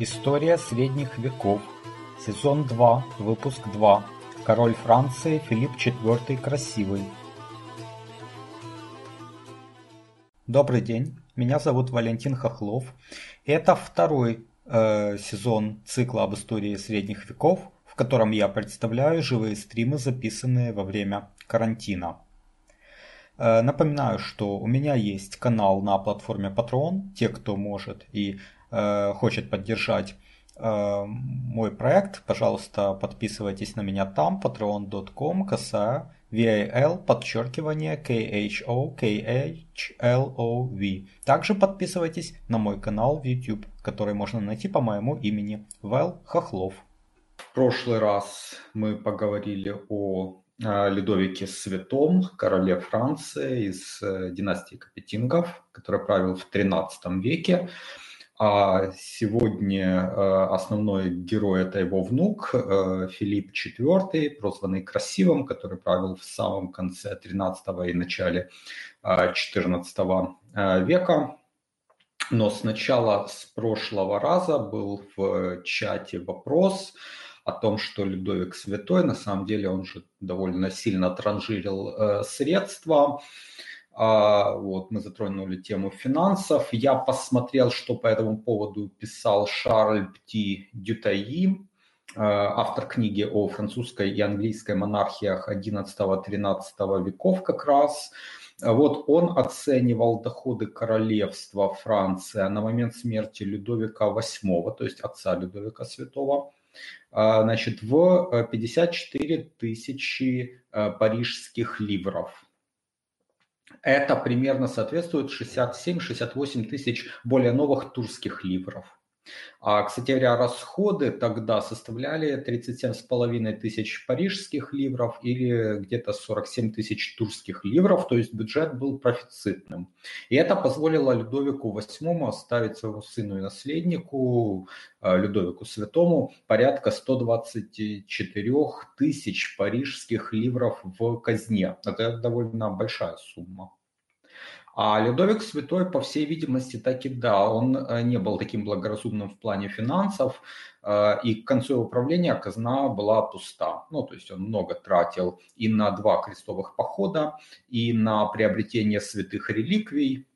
История средних веков. Сезон 2, выпуск 2. Король Франции Филипп IV Красивый. Добрый день, меня зовут Валентин Хохлов. Это второй э, сезон цикла об истории средних веков, в котором я представляю живые стримы, записанные во время карантина. Э, напоминаю, что у меня есть канал на платформе Patreon. Те, кто может и хочет поддержать э, мой проект, пожалуйста, подписывайтесь на меня там, patreon.com, косая VAL, подчеркивание KHO, KHLOV. Также подписывайтесь на мой канал в YouTube, который можно найти по моему имени Вэл Хохлов. В прошлый раз мы поговорили о а, Людовике Святом, короле Франции из э, династии Капетингов, который правил в XIII веке. А сегодня э, основной герой это его внук э, Филипп IV, прозванный Красивым, который правил в самом конце XIII и начале XIV века. Но сначала с прошлого раза был в чате вопрос, о том, что Людовик Святой, на самом деле он же довольно сильно транжирил э, средства. А, вот, мы затронули тему финансов. Я посмотрел, что по этому поводу писал Шарль Пти Дютаи, э, автор книги о французской и английской монархиях XI-XIII веков как раз. Вот он оценивал доходы королевства Франции на момент смерти Людовика VIII, то есть отца Людовика Святого, а, значит, в 54 э, тысячи э, парижских ливров. Это примерно соответствует 67-68 тысяч более новых турских ливров. А, кстати говоря, расходы тогда составляли 37,5 тысяч парижских ливров или где-то 47 тысяч турских ливров, то есть бюджет был профицитным. И это позволило Людовику VIII оставить своему сыну и наследнику, а, Людовику Святому, порядка 124 тысяч парижских ливров в казне. Это довольно большая сумма. А Людовик Святой, по всей видимости, так и да, он э, не был таким благоразумным в плане финансов, э, и к концу его правления казна была пуста. Ну, то есть он много тратил и на два крестовых похода, и на приобретение святых реликвий,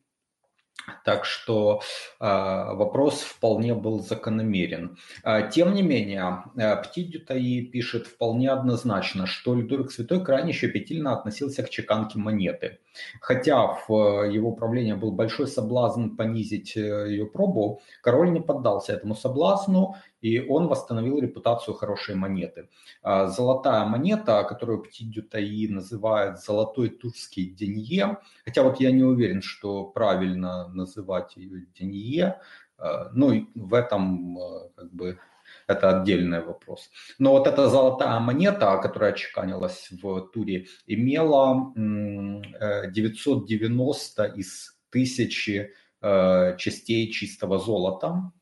так что э, вопрос вполне был закономерен. Э, тем не менее, э, Пти Дютаи пишет вполне однозначно, что Людовик Святой крайне щепетильно относился к чеканке монеты. Хотя в его правлении был большой соблазн понизить ее пробу, король не поддался этому соблазну и он восстановил репутацию хорошей монеты. А, золотая монета, которую Птидютаи называет золотой турский денье, хотя вот я не уверен, что правильно называть ее денье, а, ну в этом а, как бы это отдельный вопрос. Но вот эта золотая монета, которая чеканилась в туре, имела 990 э, из тысячи э, частей чистого золота,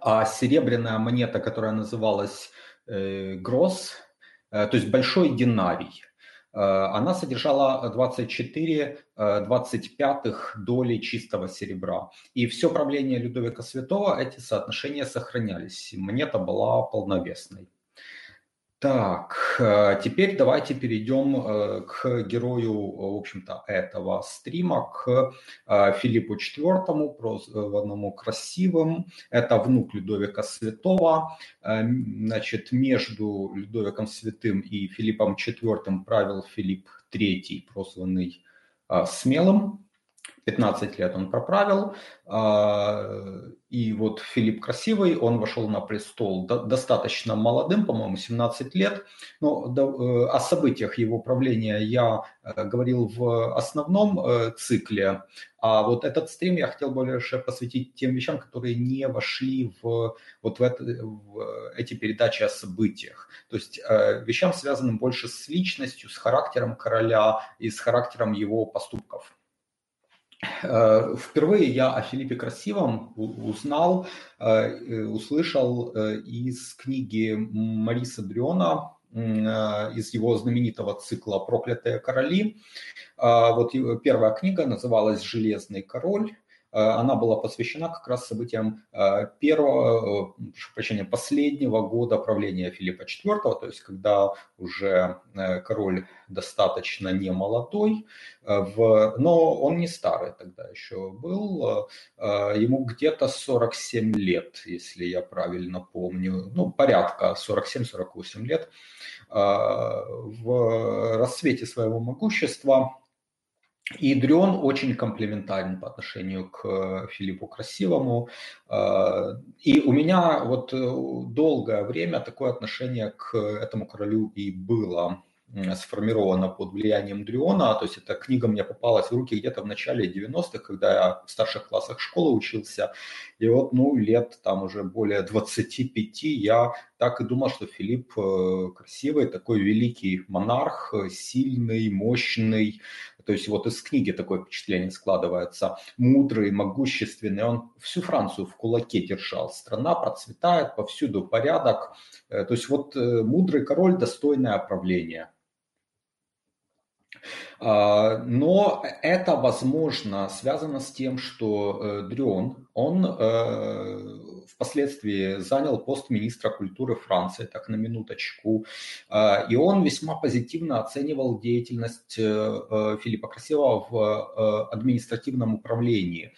а серебряная монета, которая называлась э, Гросс, э, то есть большой динарий, э, она содержала 24 25 доли чистого серебра. И все правление Людовика Святого эти соотношения сохранялись. Монета была полновесной. Так, э, теперь давайте перейдем э, к герою, в общем-то, этого стрима, к э, Филиппу IV, прозванному Красивым. Это внук Людовика Святого. Значит, между Людовиком Святым и Филиппом IV правил Филипп III, прозванный Смелым. 15 лет он проправил, а, и вот Филипп Красивый, он вошел на престол достаточно молодым, по-моему, 17 лет, но э, о событиях его правления я э, говорил в основном э, цикле, а вот этот стрим я хотел больше посвятить тем вещам, которые не вошли в, вот в, это, в эти передачи о событиях. То есть вещам, связанным больше с личностью, с характером короля и с характером его поступков. Э, впервые я о Филиппе Красивом узнал, э, услышал э, из книги Мариса Дрена, из его знаменитого цикла «Проклятые короли». Вот первая книга называлась «Железный король». Она была посвящена как раз событиям первого, прошу прощения, последнего года правления Филиппа IV, то есть когда уже король достаточно не молодой, но он не старый тогда еще был, ему где-то 47 лет, если я правильно помню, ну, порядка 47-48 лет. В расцвете своего могущества и Дрион очень комплементарен по отношению к Филиппу Красивому. И у меня вот долгое время такое отношение к этому королю и было сформирована под влиянием Дриона, то есть эта книга мне попалась в руки где-то в начале 90-х, когда я в старших классах школы учился, и вот, ну, лет там уже более 25 я так и думал, что Филипп э, красивый, такой великий монарх, сильный, мощный, то есть вот из книги такое впечатление складывается. Мудрый, могущественный, он всю Францию в кулаке держал. Страна процветает, повсюду порядок. Э, то есть вот э, мудрый король, достойное правление. А, но это, возможно, связано с тем, что э, Дрюон, он э, впоследствии занял пост министра культуры Франции, так на минуточку, а, и он весьма позитивно оценивал деятельность э, Филиппа Красивого в административном управлении.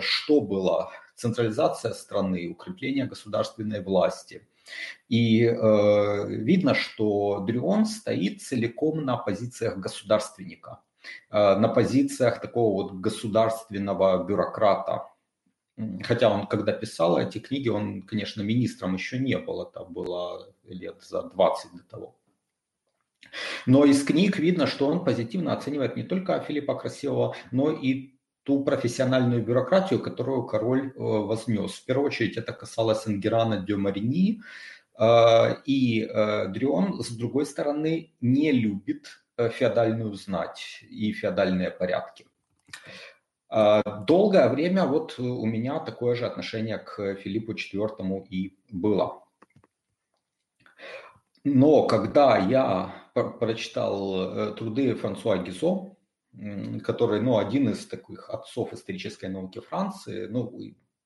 Что было? Централизация страны, укрепление государственной власти – и э, видно, что Дрюон стоит целиком на позициях государственника, э, на позициях такого вот государственного бюрократа. Хотя он, когда писал эти книги, он, конечно, министром еще не был, это было лет за 20 до того. Но из книг видно, что он позитивно оценивает не только Филиппа Красивого, но и ту профессиональную бюрократию, которую король э, вознес. В первую очередь это касалось Ангерана де Марини, э, и э, Дрион, с другой стороны, не любит феодальную знать и феодальные порядки. Долгое время вот у меня такое же отношение к Филиппу IV и было. Но когда я прочитал труды Франсуа Гизо, который, ну, один из таких отцов исторической науки Франции, ну,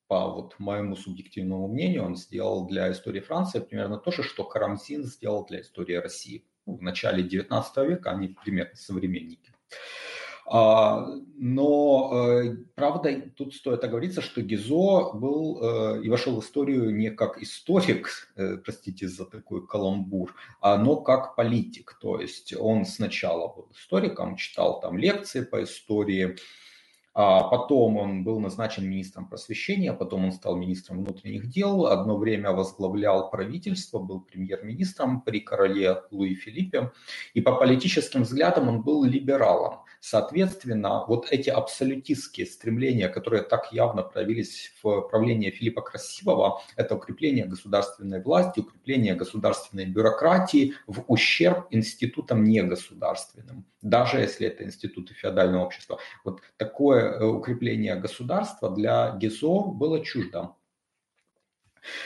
по вот моему субъективному мнению, он сделал для истории Франции примерно то же, что Карамзин сделал для истории России. Ну, в начале 19 века они примерно современники. А, но, э, правда, тут стоит оговориться, что Гизо был э, и вошел в историю не как историк, э, простите за такой каламбур, а но как политик. То есть он сначала был историком, читал там лекции по истории, а потом он был назначен министром просвещения, потом он стал министром внутренних дел, одно время возглавлял правительство, был премьер-министром при короле Луи Филиппе, и по политическим взглядам он был либералом. Соответственно, вот эти абсолютистские стремления, которые так явно проявились в правлении Филиппа Красивого, это укрепление государственной власти, укрепление государственной бюрократии в ущерб институтам негосударственным, даже если это институты феодального общества. Вот такое э, укрепление государства для ГИЗО было чуждо.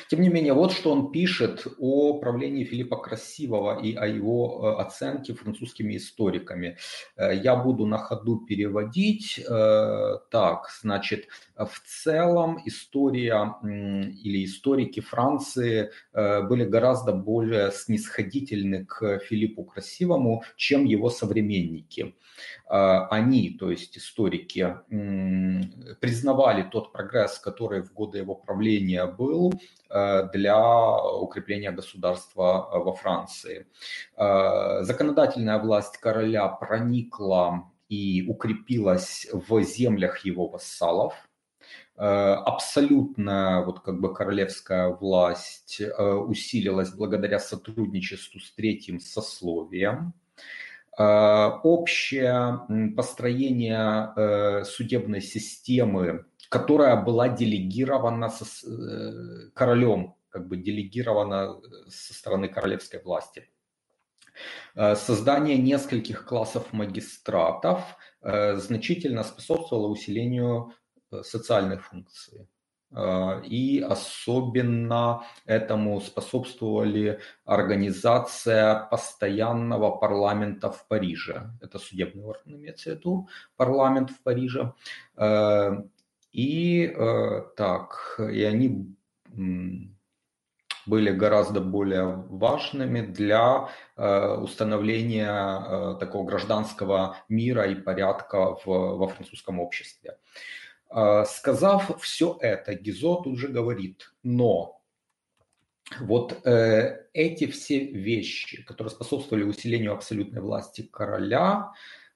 Тем не менее, вот что он пишет о правлении Филиппа Красивого и о его э, оценке французскими историками. Э, я буду на ходу переводить. Э, так, значит, в целом история или историки Франции были гораздо более снисходительны к Филиппу Красивому, чем его современники. Они, то есть историки, признавали тот прогресс, который в годы его правления был, Э, для укрепления государства э, во Франции. Э, законодательная власть короля проникла и укрепилась в землях его вассалов. Абсолютно вот как бы королевская власть усилилась благодаря сотрудничеству с третьим сословием. Общее построение судебной системы которая была делегирована со, э, королем, как бы делегирована э, со стороны королевской власти. Э, создание нескольких классов магистратов значительно способствовало усилению социальных функций. И особенно этому способствовали организация постоянного парламента в Париже. Это судебный орган, имеется в виду, парламент в Париже И так, и они были гораздо более важными для э, установления э, такого гражданского мира и порядка в, во французском обществе. Э, сказав все это, Гизо тут же говорит, но вот э, эти все вещи, которые способствовали усилению абсолютной власти короля,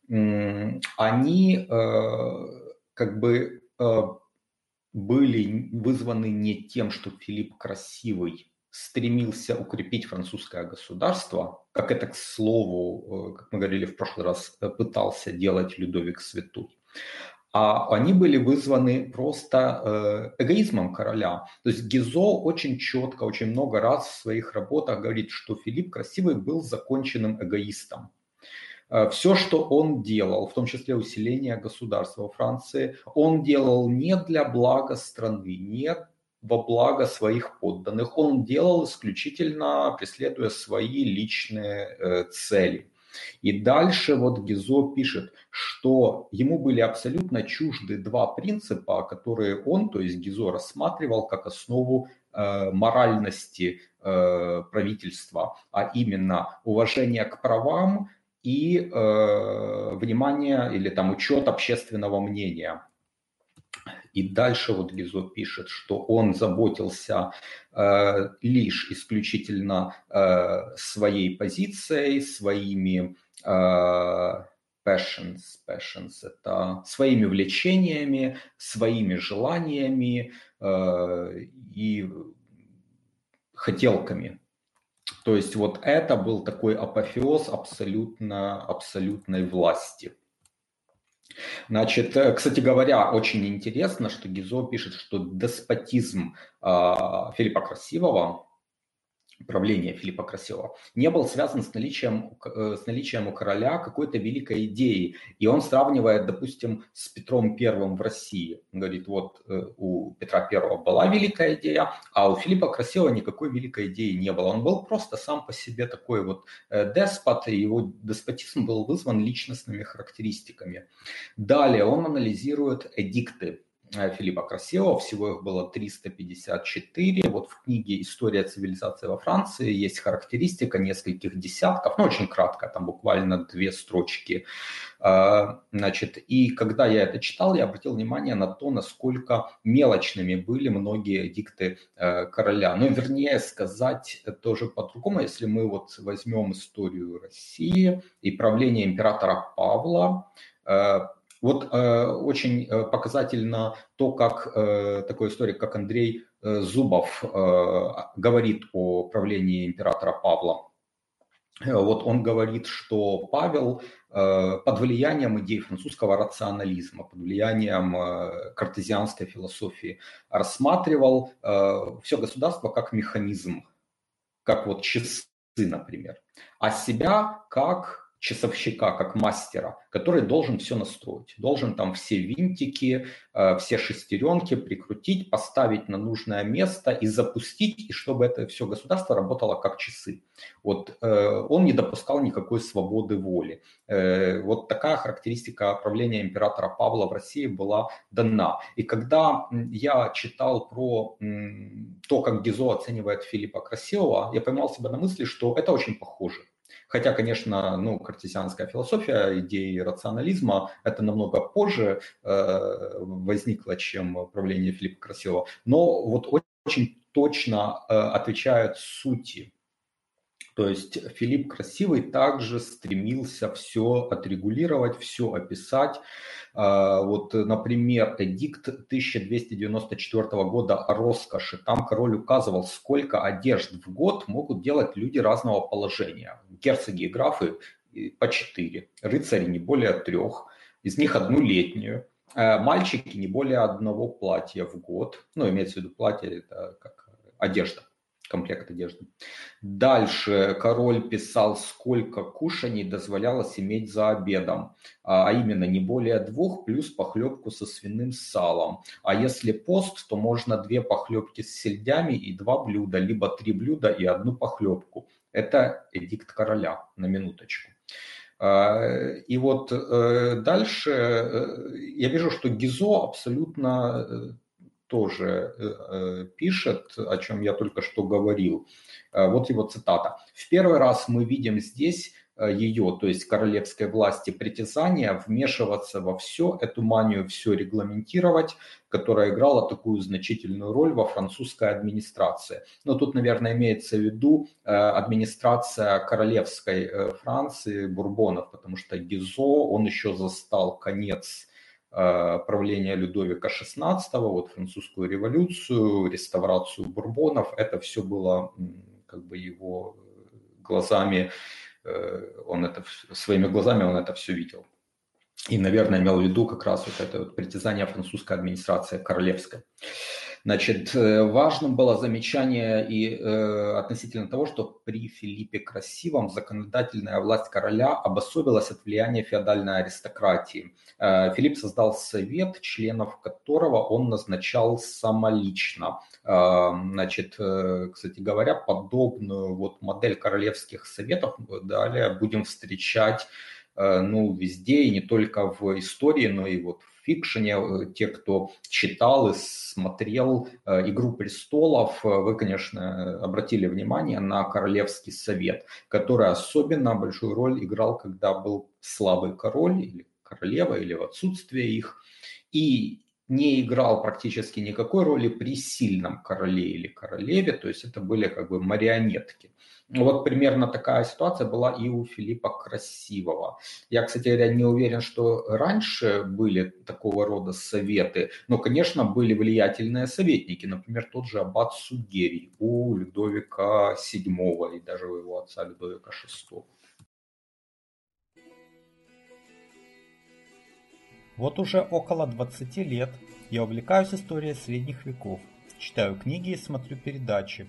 э, они э, как бы э, были вызваны не тем, что Филипп красивый стремился укрепить французское государство, как это, к слову, э, как мы говорили в прошлый раз, э, пытался делать Людовик Святой, а они были вызваны просто э, эгоизмом короля. То есть Гизо очень четко, очень много раз в своих работах говорит, что Филипп Красивый был законченным эгоистом. Все, что он делал, в том числе усиление государства во Франции, он делал не для блага страны, не во благо своих подданных. Он делал исключительно, преследуя свои личные э, цели. И дальше вот Гизо пишет, что ему были абсолютно чужды два принципа, которые он, то есть Гизо, рассматривал как основу э, моральности э, правительства, а именно уважение к правам и э, внимание или там учет общественного мнения. И дальше вот Гизо пишет, что он заботился э, лишь исключительно э, своей позицией, своими э, passions, passions это своими влечениями, своими желаниями э, и хотелками. То есть вот это был такой апофеоз абсолютно, абсолютной власти. Значит, э, кстати говоря, очень интересно, что Гизо пишет, что деспотизм э, Филиппа Красивого правления Филиппа Красивого не был связан с наличием, э, с наличием у короля какой-то великой идеи. И он сравнивает, допустим, с Петром Первым в России. Он говорит, вот э, у Петра Первого была великая идея, а у Филиппа Красивого никакой великой идеи не было. Он был просто сам по себе такой вот э, деспот, и его деспотизм был вызван личностными характеристиками. Далее он анализирует эдикты Филиппа Красивого, всего их было 354. Вот в книге «История цивилизации во Франции» есть характеристика нескольких десятков, ну очень кратко, там буквально две строчки. Э, значит, и когда я это читал, я обратил внимание на то, насколько мелочными были многие дикты э, короля. Ну, вернее сказать тоже по-другому, если мы вот возьмем историю России и правление императора Павла, вот э, очень э, показательно то, как э, такой историк, как Андрей э, Зубов, э, говорит о правлении императора Павла. Э, вот он говорит, что Павел э, под влиянием идей французского рационализма, под влиянием э, картезианской философии рассматривал э, все государство как механизм, как вот часы, например, а себя как часовщика, как мастера, который должен все настроить, должен там все винтики, э, все шестеренки прикрутить, поставить на нужное место и запустить, и чтобы это все государство работало как часы. Вот э, он не допускал никакой свободы воли. Э, вот такая характеристика правления императора Павла в России была дана. И когда я читал про то, как Гизо оценивает Филиппа Красивого, я поймал себя на мысли, что это очень похоже. Хотя, конечно, ну, картезианская философия, идеи рационализма, это намного позже э, возникло, чем правление Филиппа Красивого. Но вот очень точно э, отвечают сути то есть Филипп Красивый также стремился все отрегулировать, все описать. А, вот, например, эдикт 1294 года о роскоши. Там король указывал, сколько одежд в год могут делать люди разного положения. Герцоги и графы по четыре, рыцари не более трех, из них одну летнюю. А мальчики не более одного платья в год. Ну, имеется в виду платье, это как одежда комплект одежды. Дальше король писал, сколько кушаний дозволялось иметь за обедом, а, а именно не более двух плюс похлебку со свиным салом. А если пост, то можно две похлебки с сельдями и два блюда, либо три блюда и одну похлебку. Это эдикт короля, на минуточку. И вот дальше я вижу, что Гизо абсолютно тоже пишет, о чем я только что говорил. Вот его цитата. «В первый раз мы видим здесь Э, ее, то есть королевской власти, притязания вмешиваться во все, эту манию все регламентировать, которая играла такую значительную роль во французской администрации. Но тут, наверное, имеется в виду э, администрация королевской э, Франции, Бурбонов, потому что Гизо, он еще застал конец правления Людовика XVI, вот французскую революцию, реставрацию Бурбонов, это все было как бы его глазами Э, он это своими глазами он это все видел. И, наверное, имел в виду как раз вот это вот притязание французской администрации королевской. Значит, э, важным было замечание и э, относительно того, что при Филиппе Красивом законодательная власть короля обособилась от влияния феодальной аристократии. Э, Филипп создал совет, членов которого он назначал самолично. Э, значит, э, кстати говоря, подобную вот модель королевских советов далее будем встречать э, ну, везде, и не только в истории, но и вот в фикшене, э, те, кто читал и смотрел э, «Игру престолов», э, вы, конечно, обратили внимание на Королевский совет, который особенно большую роль играл, когда был слабый король или королева, или в отсутствие их. И не играл практически никакой роли при сильном короле или королеве, то есть это были как бы марионетки. Вот примерно такая ситуация была и у Филиппа Красивого. Я, кстати говоря, не уверен, что раньше были такого рода советы, но, конечно, были влиятельные советники, например, тот же аббат Сугерий у Людовика VII и даже у его отца Людовика VI. Вот уже около 20 лет я увлекаюсь историей средних веков, читаю книги и смотрю передачи,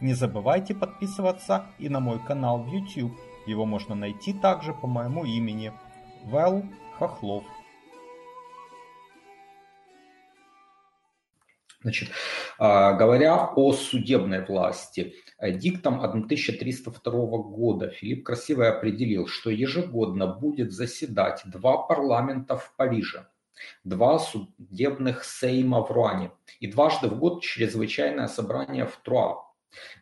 Не забывайте подписываться и на мой канал в YouTube. Его можно найти также по моему имени Вэл Хохлов. Значит, а, говоря о судебной власти, э, диктом 1302 года Филипп Красивый определил, что ежегодно будет заседать два парламента в Париже, два судебных сейма в Руане и дважды в год чрезвычайное собрание в Труа.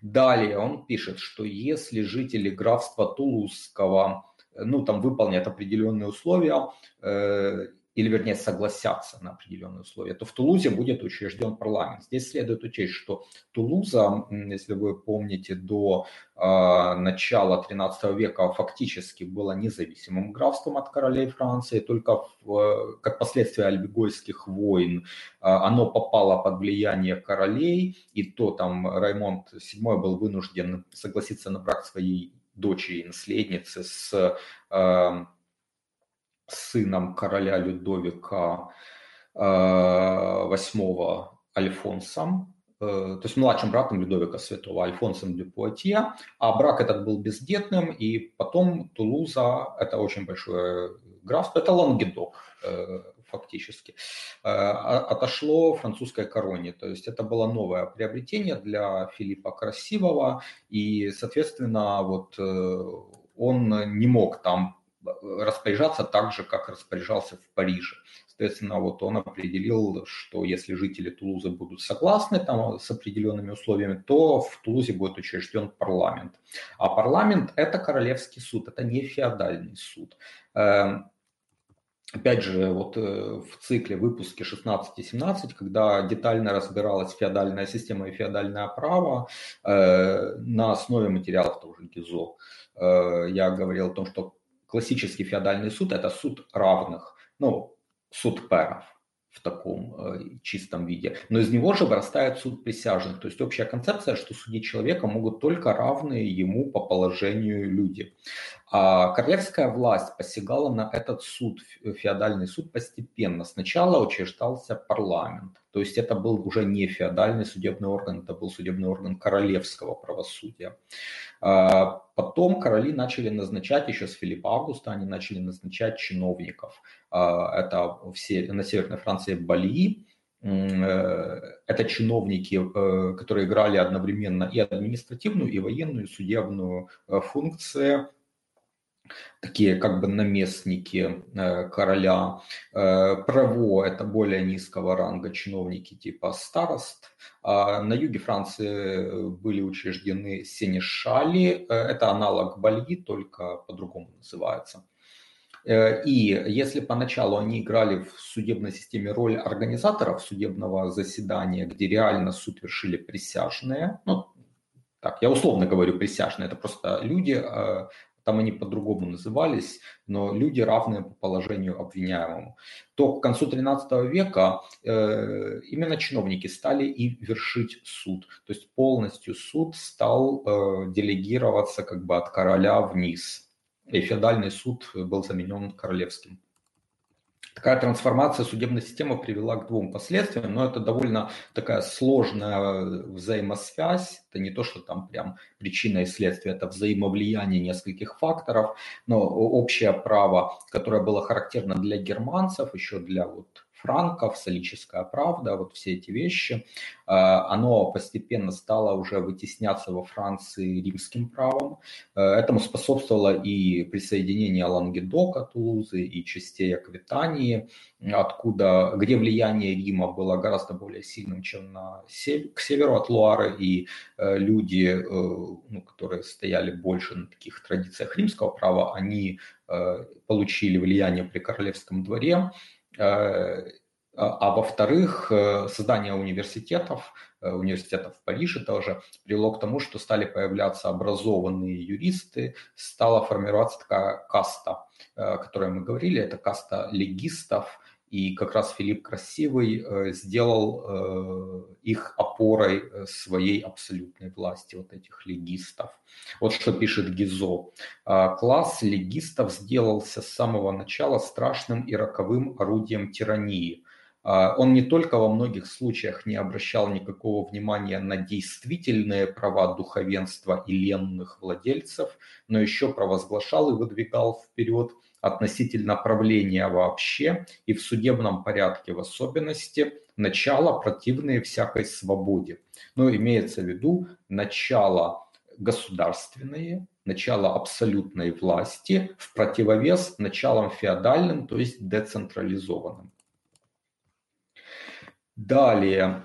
Далее он пишет, что если жители графства Тулузского ну, там выполнят определенные условия, э, или вернее согласятся на определенные условия, то в Тулузе будет учрежден парламент. Здесь следует учесть, что Тулуза, если вы помните, до э, начала 13 века фактически было независимым графством от королей Франции, только в, как последствие альбегойских войн э, оно попало под влияние королей, и то там Раймонд VII был вынужден согласиться на брак своей дочери и наследницы с э, сыном короля Людовика VIII э, Альфонсом, э, то есть младшим братом Людовика Святого, Альфонсом де Пуатье, а брак этот был бездетным, и потом Тулуза, это очень большое графство, это Лангедок э, фактически, отошло французской короне. То есть это было новое приобретение для Филиппа Красивого, и, соответственно, вот он не мог там распоряжаться так же, как распоряжался в Париже. Соответственно, вот он определил, что если жители Тулузы будут согласны там, с определенными условиями, то в Тулузе будет учрежден парламент. А парламент – это королевский суд, это не феодальный суд. Эм, опять же, вот э, в цикле выпуске 16-17, когда детально разбиралась феодальная система и феодальное право э, на основе материалов того же ГИЗО, э, я говорил о том, что классический феодальный суд – это суд равных, ну, суд перов в таком э, чистом виде. Но из него же вырастает суд присяжных. То есть общая концепция, что судить человека могут только равные ему по положению люди. А королевская власть посягала на этот суд, феодальный суд постепенно. Сначала учреждался парламент. То есть это был уже не феодальный судебный орган, это был судебный орган королевского правосудия. А потом короли начали назначать, еще с Филиппа Августа, они начали назначать чиновников. А, это все, на Северной Франции Балии, э, это чиновники, э, которые играли одновременно и административную, и военную, и судебную э, функции такие как бы наместники э, короля. Э, право – это более низкого ранга чиновники типа старост. А на юге Франции были учреждены сенешали. Э, это аналог бальи, только по-другому называется. И если поначалу они играли в судебной системе роль организаторов судебного заседания, где реально суд вершили присяжные, ну, так, я условно говорю присяжные, это просто люди, там они по-другому назывались, но люди равные по положению обвиняемому, то к концу XIII века э, именно чиновники стали и вершить суд. То есть полностью суд стал э, делегироваться как бы от короля вниз. И феодальный суд был заменен королевским. Такая трансформация судебной системы привела к двум последствиям, но это довольно такая сложная взаимосвязь. Это не то, что там прям причина и следствие, это взаимовлияние нескольких факторов, но общее право, которое было характерно для германцев, еще для вот франков, солическая правда, вот все эти вещи, а, оно постепенно стало уже вытесняться во Франции римским правом. Э, этому способствовало и присоединение Лангедока, Тулузы и частей Аквитании, откуда, где влияние Рима было гораздо более сильным, чем на север, к северу от Луары, и э, люди, э, ну, которые стояли больше на таких традициях римского права, они получили влияние при королевском дворе, а, а во-вторых, э, создание университетов, э, университетов в Париже тоже привело к тому, что стали появляться образованные юристы, стала формироваться такая каста, о которой мы говорили, это каста легистов, и как раз Филипп Красивый э, сделал э, их опорой э, своей абсолютной власти, вот этих легистов. Вот что пишет Гизо. «А, Класс легистов сделался с самого начала страшным и роковым орудием тирании. А, он не только во многих случаях не обращал никакого внимания на действительные права духовенства и ленных владельцев, но еще провозглашал и выдвигал вперед – относительно правления вообще и в судебном порядке в особенности начало противные всякой свободе. Но имеется в виду начало государственные, начало абсолютной власти в противовес началам феодальным, то есть децентрализованным. Далее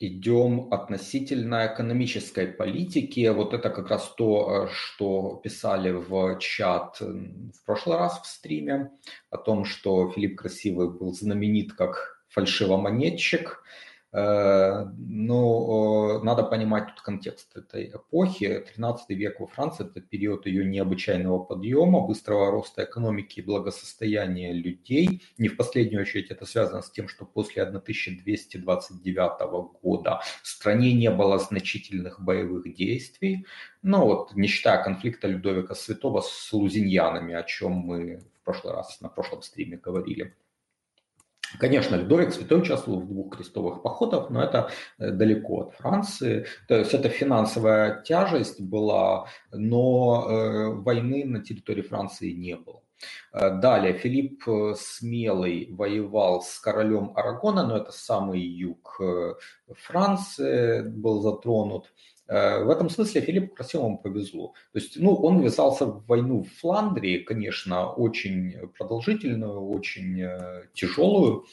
идем относительно экономической политики. Вот это как раз то, э, что писали в чат в прошлый раз в стриме, о том, что Филипп Красивый был знаменит как фальшивомонетчик, Э, но надо понимать тут контекст этой эпохи. 13 век во Франции – это период ее необычайного подъема, быстрого роста экономики и благосостояния людей. Не в последнюю очередь это связано с тем, что после 1229 года в стране не было значительных боевых действий. Ну вот, не считая конфликта Людовика Святого с лузиньянами, о чем мы в прошлый раз на прошлом стриме говорили. Конечно, Людовик Святой участвовал в двух крестовых походах, но это э, далеко от Франции. То есть это финансовая тяжесть была, но э, войны на территории Франции не было. Э, далее, Филипп Смелый воевал с королем Арагона, но это самый юг Франции был затронут. Э, в этом смысле Филиппу Красивому повезло. То есть, ну, он ввязался в войну в Фландрии, конечно, очень продолжительную, очень э, тяжелую,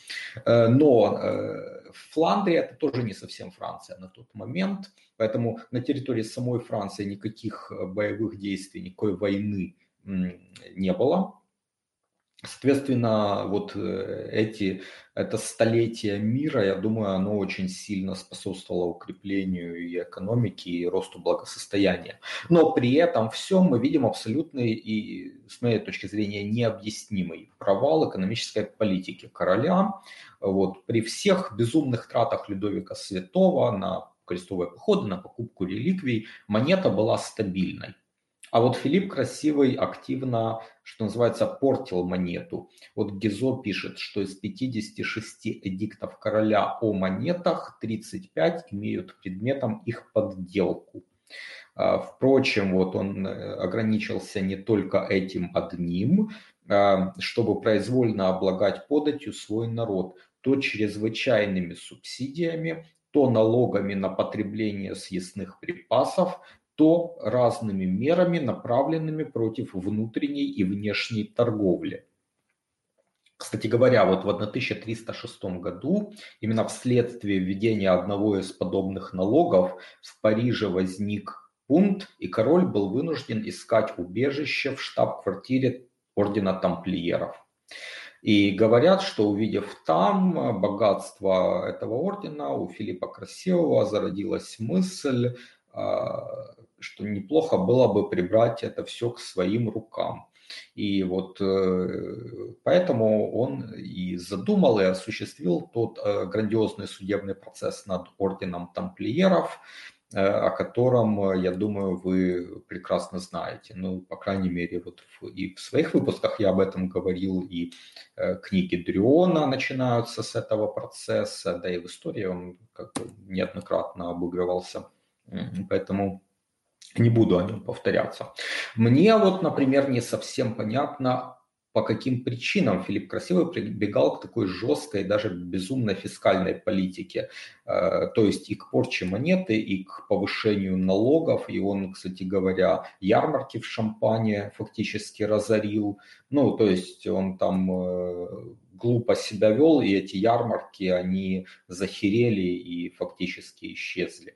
э, но Фландрия это тоже не совсем Франция на тот момент, поэтому на территории самой Франции никаких боевых действий, никакой войны не было. Соответственно, вот э, эти, это столетие мира, я думаю, оно очень сильно способствовало укреплению и экономики, и росту благосостояния. Но при этом всем мы видим абсолютный и, с моей точки зрения, необъяснимый провал экономической политики короля. Вот, при всех безумных тратах Людовика Святого на крестовые походы, на покупку реликвий, монета была стабильной. А вот Филипп Красивый активно, что называется, портил монету. Вот Гизо пишет, что из 56 эдиктов короля о монетах 35 имеют предметом их подделку. А, впрочем, вот он э, ограничился не только этим одним, а, чтобы произвольно облагать податью свой народ, то чрезвычайными субсидиями, то налогами на потребление съестных припасов, то разными мерами, направленными против внутренней и внешней торговли. Кстати говоря, вот в 1306 году, именно вследствие введения одного из подобных налогов, в Париже возник бунт, и король был вынужден искать убежище в штаб-квартире ордена тамплиеров. И говорят, что увидев там богатство этого ордена, у Филиппа Красивого зародилась мысль а, что неплохо было бы прибрать это все к своим рукам. И вот э, поэтому он и задумал и осуществил тот э, грандиозный судебный процесс над орденом тамплиеров, э, о котором, я думаю, вы прекрасно знаете. Ну, по крайней мере, вот и в своих выпусках я об этом говорил, и книги Дриона начинаются с этого процесса, да и в истории он как бы неоднократно обыгрывался. Поэтому не буду о нем повторяться. Мне вот, например, не совсем понятно, по каким причинам Филипп Красивый прибегал к такой жесткой, даже безумной фискальной политике, э, то есть и к порче монеты, и к повышению налогов, и он, кстати говоря, ярмарки в Шампане фактически разорил, ну, то есть он там э, глупо себя вел, и эти ярмарки, они захерели и фактически исчезли.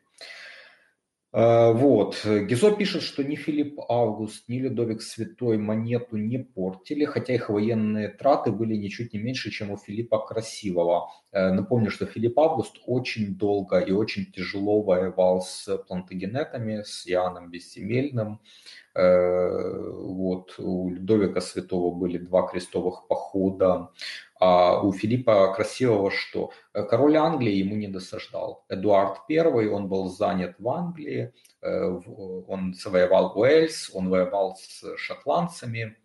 Э, вот. Гизо пишет, что ни Филипп Август, ни Людовик Святой монету не портили, хотя их военные траты были ничуть не меньше, чем у Филиппа Красивого. Э, напомню, что Филипп Август очень долго и очень тяжело воевал с плантагенетами, с Иоанном Бессемельным. Э, вот. У Людовика Святого были два крестовых похода. А у Филиппа Красивого что? Э, король Англии ему не досаждал. Эдуард I, он был занят в Англии, э, он завоевал Уэльс, он воевал с шотландцами.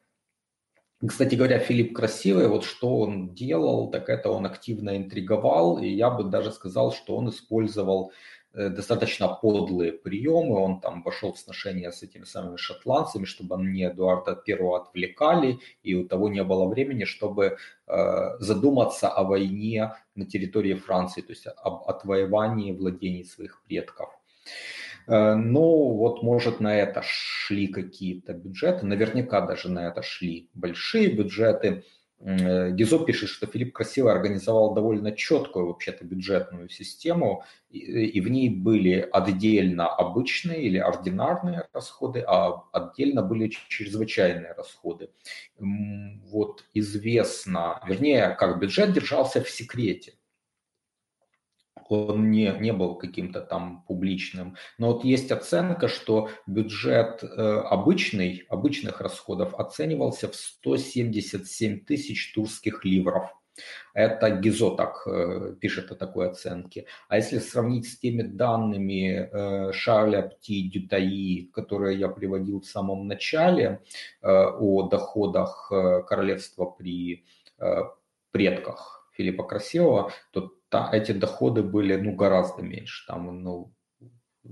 Кстати говоря, Филипп Красивый, вот что он делал, так это он активно интриговал, и я бы даже сказал, что он использовал Э, достаточно подлые приемы. Он там вошел в сношение с этими самыми шотландцами, чтобы они Эдуарда Первого отвлекали, и у того не было времени, чтобы э, задуматься о войне на территории Франции, то есть об отвоевании владений своих предков. Э, ну, вот, может, на это шли какие-то бюджеты, наверняка даже на это шли большие бюджеты. Э, Гизо пишет, что Филипп Красиво организовал довольно четкую вообще-то бюджетную систему, и в ней были отдельно обычные или ординарные расходы, а отдельно были чрезвычайные расходы. Вот известно, вернее, как бюджет держался в секрете он не, не был каким-то там публичным. Но вот есть оценка, что бюджет э, обычный, обычных расходов оценивался в 177 тысяч турских ливров. Это Гизо так э, пишет о такой оценке. А если сравнить с теми данными э, Шарля Пти Дютаи, которые я приводил в самом начале, э, о доходах э, королевства при э, предках Филиппа Красивого, то та, эти доходы были ну, гораздо меньше. Там, ну,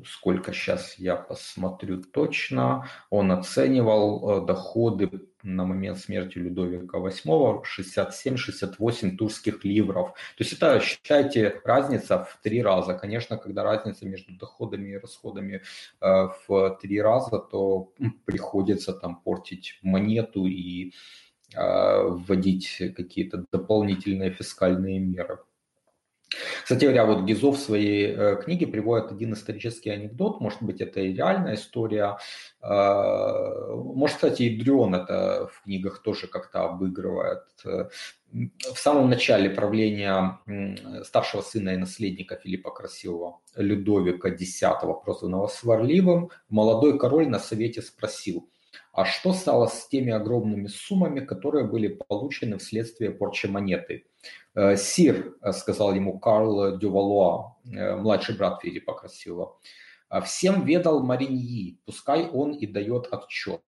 сколько сейчас я посмотрю точно, он оценивал э, доходы на момент смерти Людовика VIII 67-68 турских ливров. То есть это, считайте, разница в три раза. Конечно, когда разница между доходами и расходами э, в три раза, то приходится там портить монету и э, вводить какие-то дополнительные фискальные меры. Кстати говоря, вот Гизо в своей э, книге приводит один исторический анекдот, может быть, это и реальная история. Э, может, кстати, и Дрен это в книгах тоже как-то обыгрывает. В самом начале правления старшего сына и наследника Филиппа Красивого, Людовика X, прозванного Сварливым, молодой король на совете спросил, а что стало с теми огромными суммами, которые были получены вследствие порчи монеты? Э, «Сир», — сказал ему Карл Дювалуа, э, младший брат Филиппа Красивого, — «всем ведал Мариньи, пускай он и дает отчет».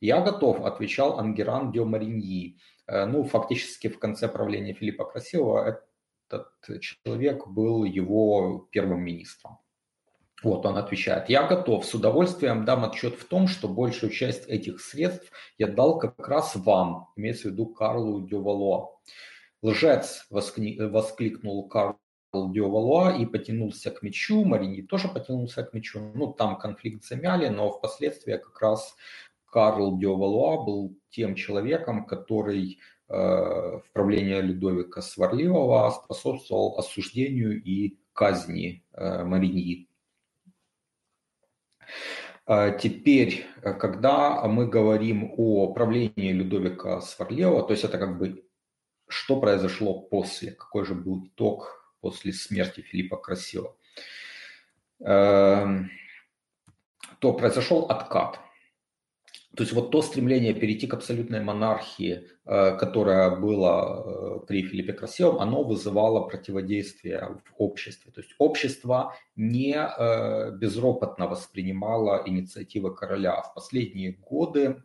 «Я готов», — отвечал Ангеран де Мариньи. Э, ну, фактически в конце правления Филиппа Красивого этот человек был его первым министром. Вот он отвечает, я готов, с удовольствием дам отчет в том, что большую часть этих средств я дал как раз вам, имеется в виду Карлу Дювалуа. Лжец, воскликнул Карл Дювалуа и потянулся к мячу, Марини тоже потянулся к мячу. Ну, там конфликт замяли, но впоследствии как раз Карл Дювалуа был тем человеком, который э, в правлении Людовика Сварливого способствовал осуждению и казни э, Мариньи. А теперь, э, когда мы говорим о правлении Людовика Сварлева, то есть это как бы что произошло после, какой же был итог после смерти Филиппа Красивого, эм, то произошел откат. То есть вот то стремление перейти к абсолютной монархии, э, которое было э, при Филиппе Красивом, оно вызывало противодействие в обществе. То есть общество не э, безропотно воспринимало инициативы короля. В последние годы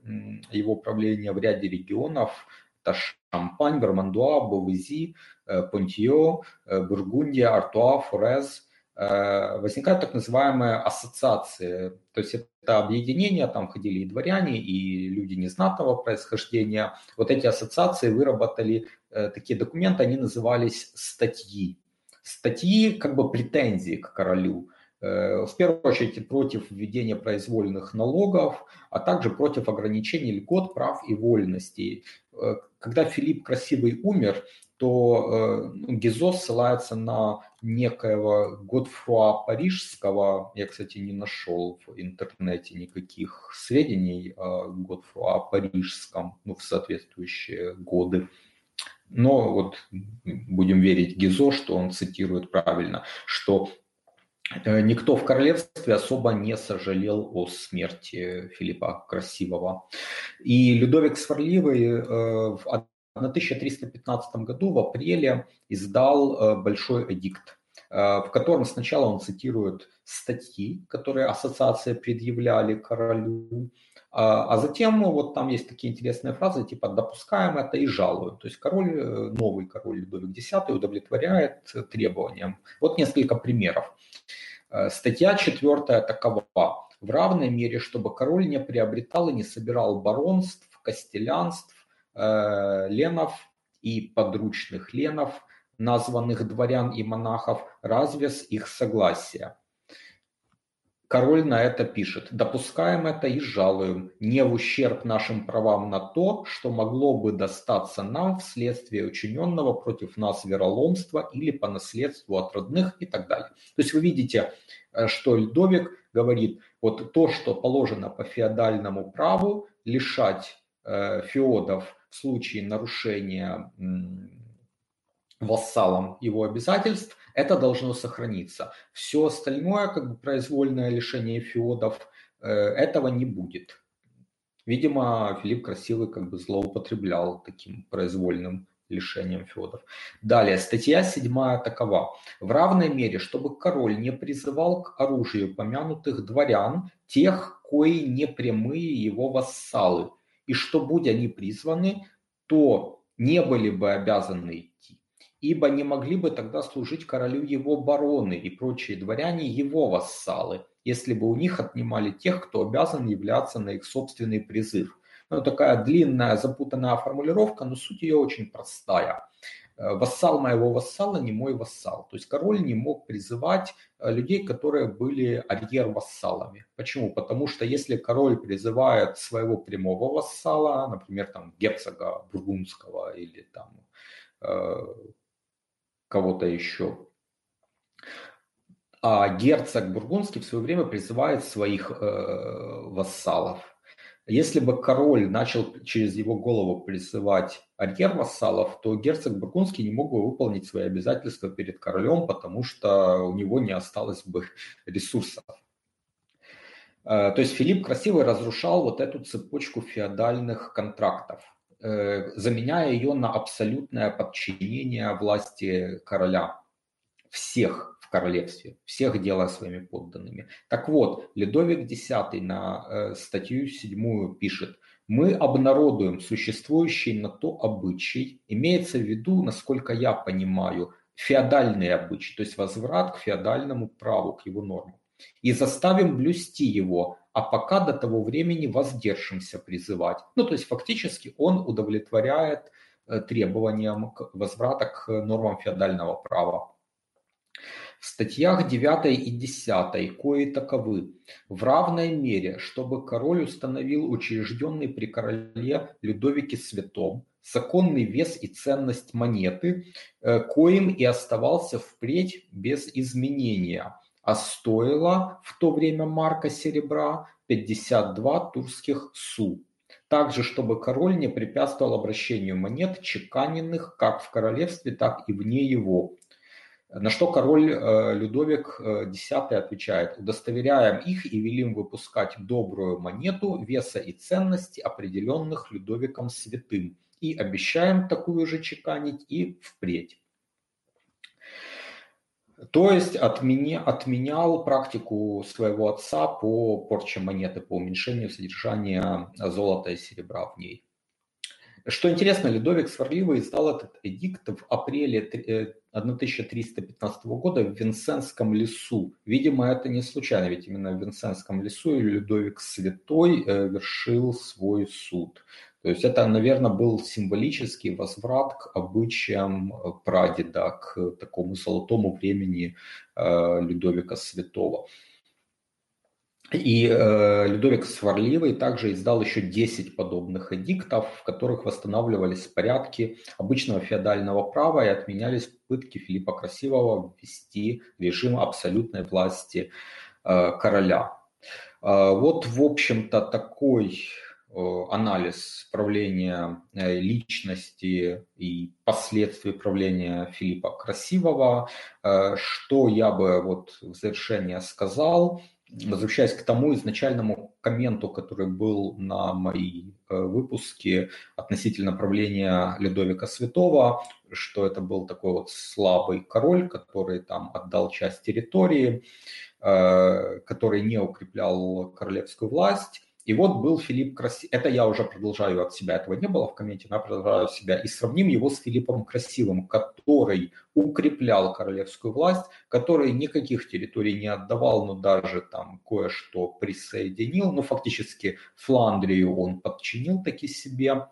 его правления в ряде регионов это Шампань, Вермандуа, Бовези, Понтио, Бургундия, Артуа, Форез – Э, возникают так называемые ассоциации. То есть это объединения, там ходили и дворяне, и люди незнатного происхождения. Вот эти ассоциации выработали э, такие документы, они назывались статьи. Статьи как бы претензии к королю. Э, в первую очередь против введения произвольных налогов, а также против ограничений льгот, прав и вольностей. Когда Филипп Красивый умер, то э, Гизо ссылается на некоего Годфруа Парижского. Я, кстати, не нашел в интернете никаких сведений о Годфруа Парижском ну, в соответствующие годы. Но вот будем верить Гизо, что он цитирует правильно, что никто в королевстве особо не сожалел о смерти Филиппа Красивого. И Людовик Сварливый э, в 1315 году в апреле издал э, большой эдикт, э, в котором сначала он цитирует статьи, которые ассоциации предъявляли королю, а, а затем ну, вот там есть такие интересные фразы, типа «допускаем это и жалуем». То есть король, э, новый король Людовик X удовлетворяет требованиям. Вот несколько примеров. Статья четвертая такова. В равной мере, чтобы король не приобретал и не собирал баронств, костелянств, Э, ленов и подручных ленов, названных дворян и монахов, разве с их согласия. Король на это пишет. Допускаем это и жалуем, не в ущерб нашим правам на то, что могло бы достаться нам вследствие учиненного против нас вероломства или по наследству от родных и так далее. То есть вы видите, э, что Льдовик говорит, вот то, что положено по феодальному праву, лишать э, феодов в случае нарушения вассалом его обязательств, это должно сохраниться. Все остальное, как бы произвольное лишение феодов, э, этого не будет. Видимо, Филипп Красивый как бы злоупотреблял таким произвольным лишением феодов. Далее, статья 7 такова. В равной мере, чтобы король не призывал к оружию помянутых дворян, тех, кои не прямые его вассалы – и что, будь они призваны, то не были бы обязаны идти, ибо не могли бы тогда служить королю его бароны и прочие дворяне его вассалы, если бы у них отнимали тех, кто обязан являться на их собственный призыв. Ну, такая длинная, запутанная формулировка, но суть ее очень простая. Э, вассал моего вассала не мой вассал. То есть король не мог призывать э, людей, которые были арьер-вассалами. Почему? Потому что если король призывает своего прямого вассала, например, там герцога Бургундского или там э, кого-то еще, А герцог Бургундский в свое время призывает своих э, вассалов. Если бы король начал через его голову призывать арьер вассалов, то герцог Бургундский не мог бы выполнить свои обязательства перед королем, потому что у него не осталось бы ресурсов. Э, то есть Филипп Красивый разрушал вот эту цепочку феодальных контрактов, заменяя ее на абсолютное подчинение власти короля. Всех в королевстве, всех делая своими подданными. Так вот, Ледовик X на э, статью 7 пишет, мы обнародуем существующий на то обычай, имеется в виду, насколько я понимаю, феодальный обычай, то есть возврат к феодальному праву, к его нормам и заставим блюсти его, а пока до того времени воздержимся призывать. Ну, то есть фактически он удовлетворяет э, требованиям возврата к нормам феодального права. В статьях 9 и 10 кои таковы. В равной мере, чтобы король установил учрежденный при короле Людовике Святом законный вес и ценность монеты, э, коим и оставался впредь без изменения – а стоила в то время марка серебра 52 турских су. Также, чтобы король не препятствовал обращению монет, чеканенных как в королевстве, так и вне его. На что король э, Людовик X э, отвечает, удостоверяем их и велим выпускать добрую монету веса и ценности, определенных Людовиком Святым, и обещаем такую же чеканить и впредь. То есть отменя, отменял практику своего отца по порче монеты, по уменьшению содержания золота и серебра в ней. Что интересно, Людовик Сварливый издал этот эдикт в апреле 1315 э, года в Винсентском лесу. Видимо, это не случайно, ведь именно в Винсентском лесу Людовик Святой э, вершил свой суд. То есть это, наверное, был символический возврат к обычаям э, прадеда, к такому золотому времени э, Людовика Святого. И э, Людовик Сварливый также издал еще 10 подобных эдиктов, в которых восстанавливались порядки обычного феодального права и отменялись попытки Филиппа Красивого ввести режим абсолютной власти э, короля. Э, вот, в общем-то, такой Э, анализ правления э, личности и последствий правления Филиппа Красивого. Э, что я бы вот в завершение сказал, возвращаясь к тому изначальному комменту, который был на мои выпуске относительно правления Ледовика Святого, что это был такой вот слабый король, который там отдал часть территории, который не укреплял королевскую власть, и вот был Филипп Красивый. Это я уже продолжаю от себя, этого не было в комменте, но я продолжаю от себя. И сравним его с Филиппом Красивым, который укреплял королевскую власть, который никаких территорий не отдавал, но даже там кое-что присоединил. Ну, фактически Фландрию он подчинил таки себе.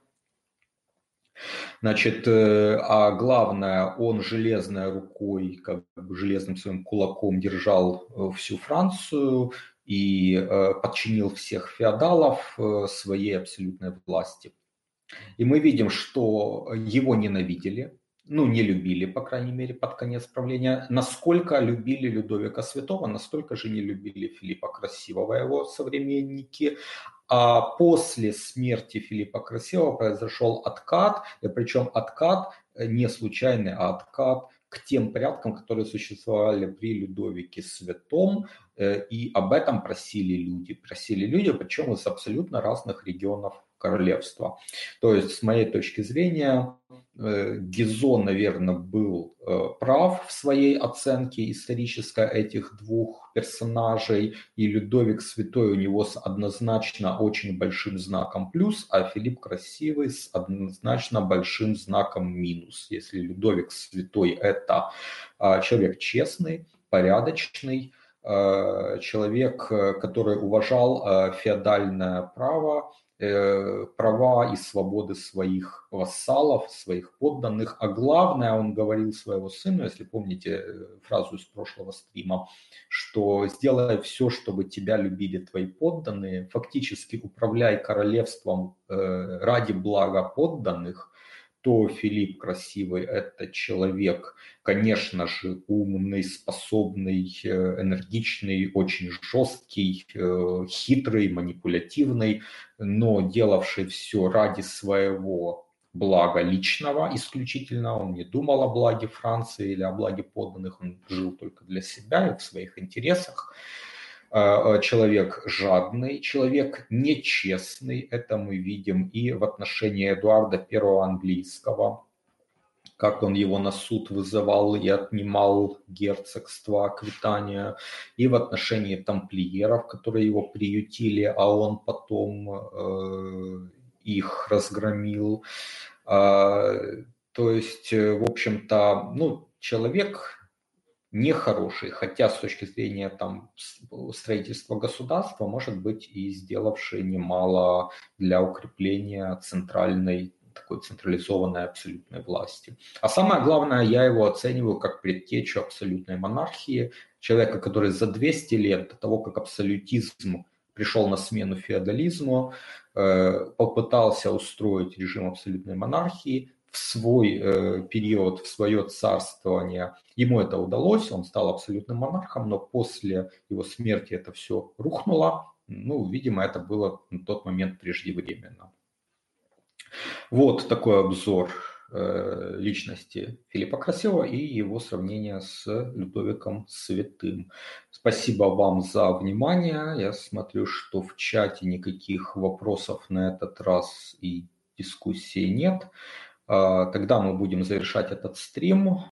Значит, э, а главное, он железной рукой, как бы железным своим кулаком держал э, всю Францию, и э, подчинил всех феодалов э, своей абсолютной власти. И мы видим, что его ненавидели, ну, не любили, по крайней мере, под конец правления. Насколько любили Людовика Святого, настолько же не любили Филиппа Красивого, его современники. А после смерти Филиппа Красивого произошел откат, и причем откат э, не случайный, а откат к тем порядкам, которые существовали при Людовике Святом, э, и об этом просили люди. Просили люди, причем из абсолютно разных регионов королевства. То есть, с моей точки зрения, э, Гизо, наверное, был э, прав в своей оценке исторической этих двух персонажей, и Людовик Святой у него с однозначно очень большим знаком плюс, а Филипп Красивый с однозначно большим знаком минус. Если Людовик Святой это а, человек честный, порядочный, а, человек, который уважал феодальное право, Э, права и свободы своих вассалов, своих подданных. А главное, он говорил своего сыну, если помните э, фразу из прошлого стрима, что сделай все, чтобы тебя любили твои подданные, фактически управляй королевством э, ради блага подданных, кто Филипп Красивый? Это человек, конечно же, умный, способный, э, энергичный, очень жесткий, э, хитрый, манипулятивный, но делавший все ради своего блага личного исключительно, он не думал о благе Франции или о благе подданных, он жил только для себя и в своих интересах. Э, э, человек жадный, человек нечестный, это мы видим и в отношении Эдуарда I английского, как он его на суд вызывал и отнимал герцогство Аквитания, и в отношении тамплиеров, которые его приютили, а он потом э, их разгромил. Э, то есть, э, в общем-то, ну, человек нехороший, хотя с точки зрения там, строительства государства, может быть, и сделавший немало для укрепления центральной такой централизованной абсолютной власти. А самое главное, я его оцениваю как предтечу абсолютной монархии, человека, который за 200 лет до того, как абсолютизм пришел на смену феодализму, э, попытался устроить режим абсолютной монархии, в свой э, период, в свое царствование. Ему это удалось, он стал абсолютным монархом, но после его смерти это все рухнуло. Ну, видимо, это было на тот момент преждевременно. Вот такой обзор э, личности Филиппа Красивого и его сравнение с Людовиком Святым. Спасибо вам за внимание. Я смотрю, что в чате никаких вопросов на этот раз и дискуссии нет. А, тогда мы будем завершать этот стрим.